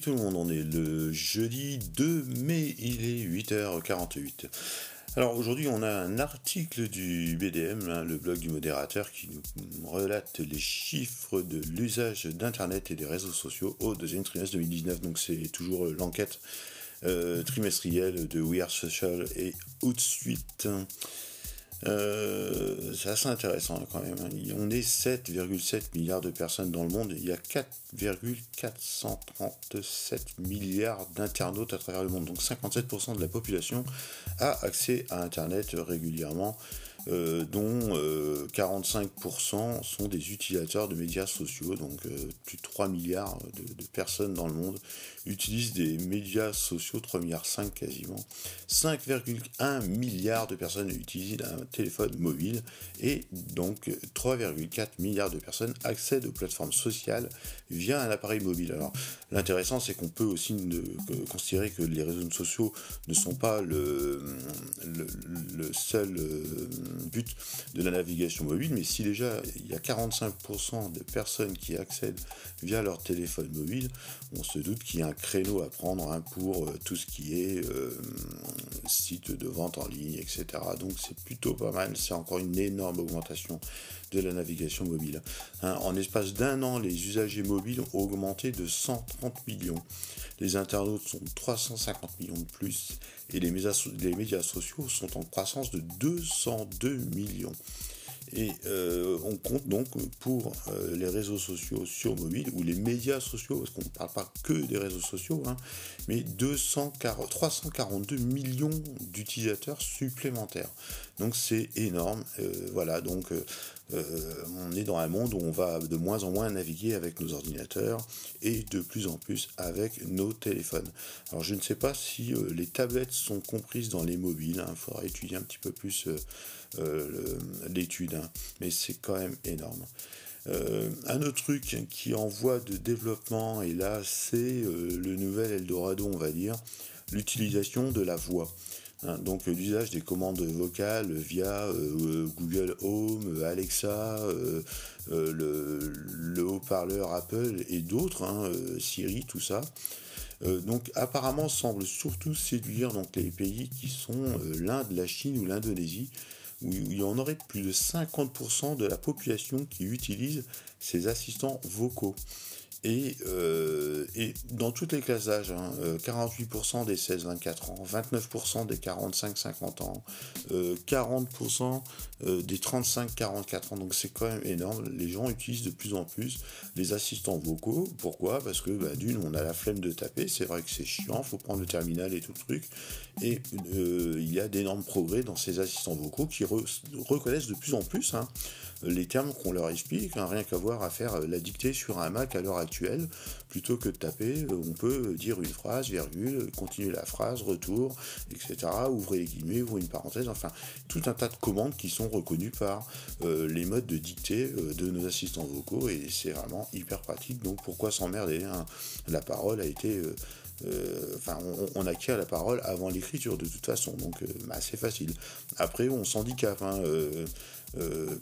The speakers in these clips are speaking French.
Tout le monde, on est le jeudi 2 mai, il est 8h48. Alors aujourd'hui on a un article du BDM, hein, le blog du modérateur, qui nous relate les chiffres de l'usage d'Internet et des réseaux sociaux au deuxième trimestre 2019. Donc c'est toujours l'enquête euh, trimestrielle de We Are Social et Outsuite. Euh, c'est assez intéressant quand même. On est 7,7 milliards de personnes dans le monde. Il y a 4,437 milliards d'internautes à travers le monde. Donc 57% de la population a accès à Internet régulièrement. Euh, dont 45% euh, sont des utilisateurs de médias sociaux, donc euh, plus de 3 milliards de, personnes dans le monde utilisent des médias sociaux, 3 milliards 5 quasiment. 5,1 milliards de personnes utilisent un téléphone mobile et donc 3,4 milliards de personnes accèdent aux plateformes sociales via un appareil mobile. Alors l'intéressant c'est qu'on peut aussi considérer que les réseaux sociaux ne sont pas le, le seul but de la navigation mobile, mais si déjà il y a 45% de personnes qui accèdent via leur téléphone mobile, on se doute qu'il y a un créneau à prendre hein, pour euh, tout ce qui est euh, site de vente en ligne, etc. Donc c'est plutôt pas mal, c'est encore une énorme augmentation de la navigation mobile. Hein, en espace d'un an, les usagers mobiles ont augmenté de 130 millions. Les internautes sont 350 millions de plus et les médias, les médias sociaux sont en croissance de 202 millions. Et euh, on compte donc pour euh, les réseaux sociaux sur mobile ou les médias sociaux, parce qu'on ne parle pas que des réseaux sociaux, hein, mais 342 millions d'utilisateurs supplémentaires. Donc c'est énorme. Euh, voilà, donc on est dans un monde où on va de moins en moins naviguer avec nos ordinateurs et de plus en plus avec nos téléphones. Alors je ne sais pas si les tablettes sont comprises dans les mobiles, il hein. faudra étudier un petit peu plus l'étude Hein. mais c'est quand même énorme. Euh, un autre truc qui en voie de développement, et là c'est euh, le nouvel Eldorado, on va dire, l'utilisation de la voix. Hein. donc l'usage des commandes vocales via euh, Google Home, Alexa, le, haut-parleur Apple et d'autres, hein, Siri, tout ça. donc apparemment semble surtout séduire les pays qui sont l'Inde, la Chine ou l'Indonésie, où il y en aurait plus de 50% de la population qui utilise ces assistants vocaux. Euh, et, dans toutes les classes d'âge, 48% hein, euh, des 16-24 ans, 29% des 45-50 ans, 40% euh, des 35-44 ans. Donc c'est quand même énorme. Les gens utilisent de plus en plus les assistants vocaux. Pourquoi? Parce que bah, d'une, on a la flemme de taper. C'est vrai que c'est chiant, faut prendre le terminal et tout le truc. Et il y a d'énormes progrès dans ces assistants vocaux qui reconnaissent de plus en plus hein, les termes qu'on leur explique, hein, rien qu'à voir à faire la dictée sur un Mac à l'heure plutôt que de taper, euh, on peut dire une phrase, virgule, continuer la phrase, retour, etc. Ouvrez les guillemets, ouvrez une parenthèse, enfin, tout un tas de commandes qui sont reconnues par euh, les modes de dictée euh, de nos assistants vocaux et c'est vraiment hyper pratique. Donc pourquoi s'emmerder hein? La parole a été enfin, on, acquiert la parole avant l'écriture de toute façon, donc bah, c'est facile. Après, on s'handicape. Hein, euh,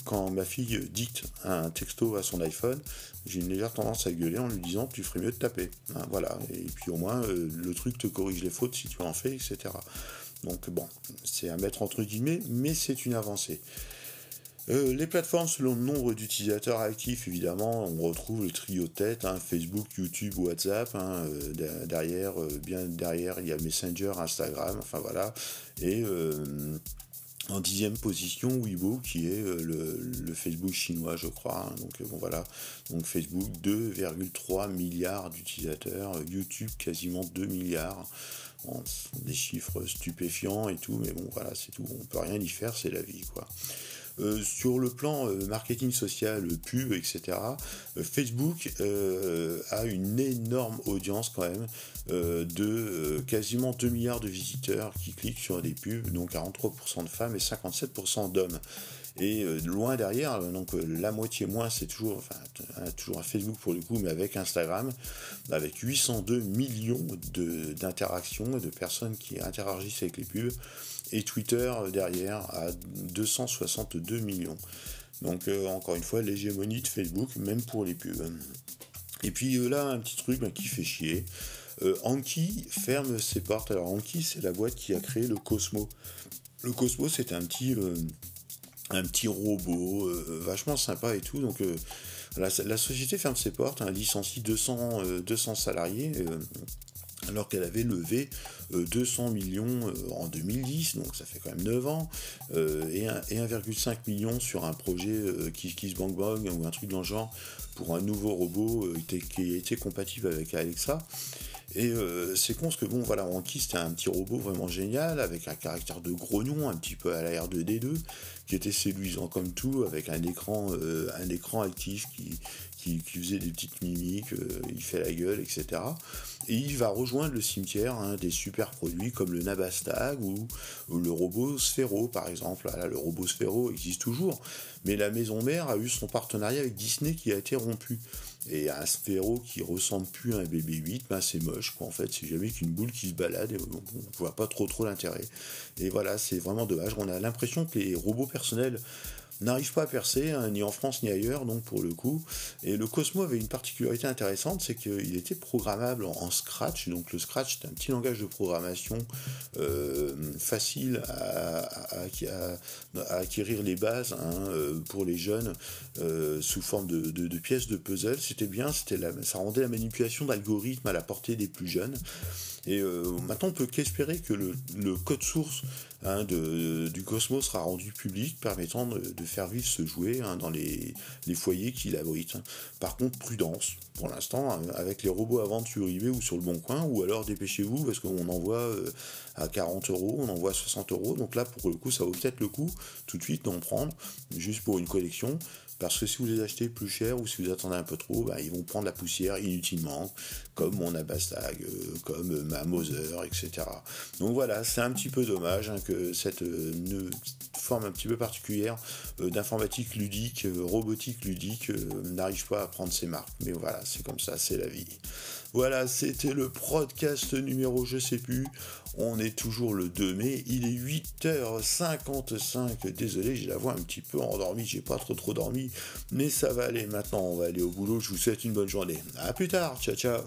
quand ma fille dicte un texto à son iPhone, j'ai une légère tendance à gueuler en lui disant tu ferais mieux de taper. Hein, voilà. Et puis au moins, euh, le truc te corrige les fautes si tu en fais, etc. Donc bon, c'est à mettre entre guillemets, mais c'est une avancée. Euh, les plateformes selon le nombre d'utilisateurs actifs, évidemment, on retrouve le trio tête, hein, Facebook, YouTube, WhatsApp. Hein, derrière, bien derrière, il y a Messenger, Instagram, enfin voilà. Et en dixième position, Weibo, qui est euh, le, Facebook chinois, je crois. Hein. donc euh, bon voilà. Donc Facebook 2,3 milliards d'utilisateurs, YouTube quasiment 2 milliards. des chiffres stupéfiants et tout, mais bon voilà, c'est tout. On peut rien y faire, c'est la vie quoi. Euh, sur le plan marketing social, pub, etc., Facebook a une énorme audience quand même de quasiment 2 milliards de visiteurs qui cliquent sur des pubs, dont 43% de femmes et 57% d'hommes. Et loin derrière, donc la moitié moins, c'est toujours, enfin, toujours un Facebook pour le coup, mais avec Instagram, avec 802 millions d'interactions, de personnes qui interagissent avec les pubs et Twitter euh, derrière à 262 millions. Donc euh, encore une fois, l'hégémonie de Facebook, même pour les pubs. Et puis euh, là, un petit truc bah, qui fait chier. Anki ferme ses portes. Alors Anki, c'est la boîte qui a créé le Cosmo. Le Cosmo, c'était un petit un petit robot vachement sympa et tout. Donc la, société ferme ses portes, hein, licencie 200, 200 salariés alors qu'elle avait levé 200 millions en 2010, donc ça fait quand même 9 ans, et 1,5 million sur un projet qui se Bang Bang ou un truc dans le genre pour un nouveau robot qui était compatible avec Alexa. Et euh, c'est con parce que bon voilà, Wanky c'était un petit robot vraiment génial avec un caractère de grognon un petit peu à la R2D2 qui était séduisant comme tout avec euh, un écran actif qui, qui, faisait des petites mimiques, euh, il fait la gueule, etc. Et il va rejoindre le cimetière hein, des super produits comme le Nabastag ou, le robot Sphero par exemple. Là, le robot Sphero existe toujours, mais la maison mère a eu son partenariat avec Disney qui a été rompu. Et un sphéro qui ressemble plus à un bébé 8, ben c'est moche, quoi. En fait, c'est jamais qu'une boule qui se balade et on, ne voit pas trop trop l'intérêt. Et voilà, c'est vraiment dommage. On a l'impression que les robots personnels n'arrive pas à percer, hein, ni en France ni ailleurs, donc pour le coup. Et le Cosmo avait une particularité intéressante, c'est qu'il était programmable en, Scratch. Donc le Scratch, c'est un petit langage de programmation euh, facile à, acquérir les bases hein, euh, pour les jeunes euh, sous forme de, pièces de puzzle. C'était bien, c'était ça rendait la manipulation d'algorithmes à la portée des plus jeunes. Et maintenant, on peut qu'espérer que le, code source hein, du Cosmos sera rendu public, permettant de, faire vivre ce jouet hein, dans les, foyers qu'il abrite. Par contre, prudence, pour l'instant, hein, avec les robots eBay ou sur le Bon Coin, ou alors dépêchez-vous, parce qu'on envoie euh, à 40 euros, on envoie à 60 euros, donc là, pour le coup, ça vaut peut-être le coup tout de suite d'en prendre, juste pour une collection. Parce que si vous les achetez plus cher ou si vous attendez un peu trop, bah, ils vont prendre la poussière inutilement, comme mon Abastag, euh, comme ma Moser, etc. Donc voilà, c'est un petit peu dommage hein, que cette euh, forme un petit peu particulière euh, d'informatique ludique, robotique ludique, n'arrive pas à prendre ses marques. Mais voilà, c'est comme ça, c'est la vie. Voilà, c'était le podcast numéro je sais plus. On est toujours le 2 mai, il est 8h55. Désolé, j'ai la voix un petit peu endormie, j'ai pas trop trop dormi, mais ça va aller maintenant, on va aller au boulot. Je vous souhaite une bonne journée. A plus tard, ciao ciao.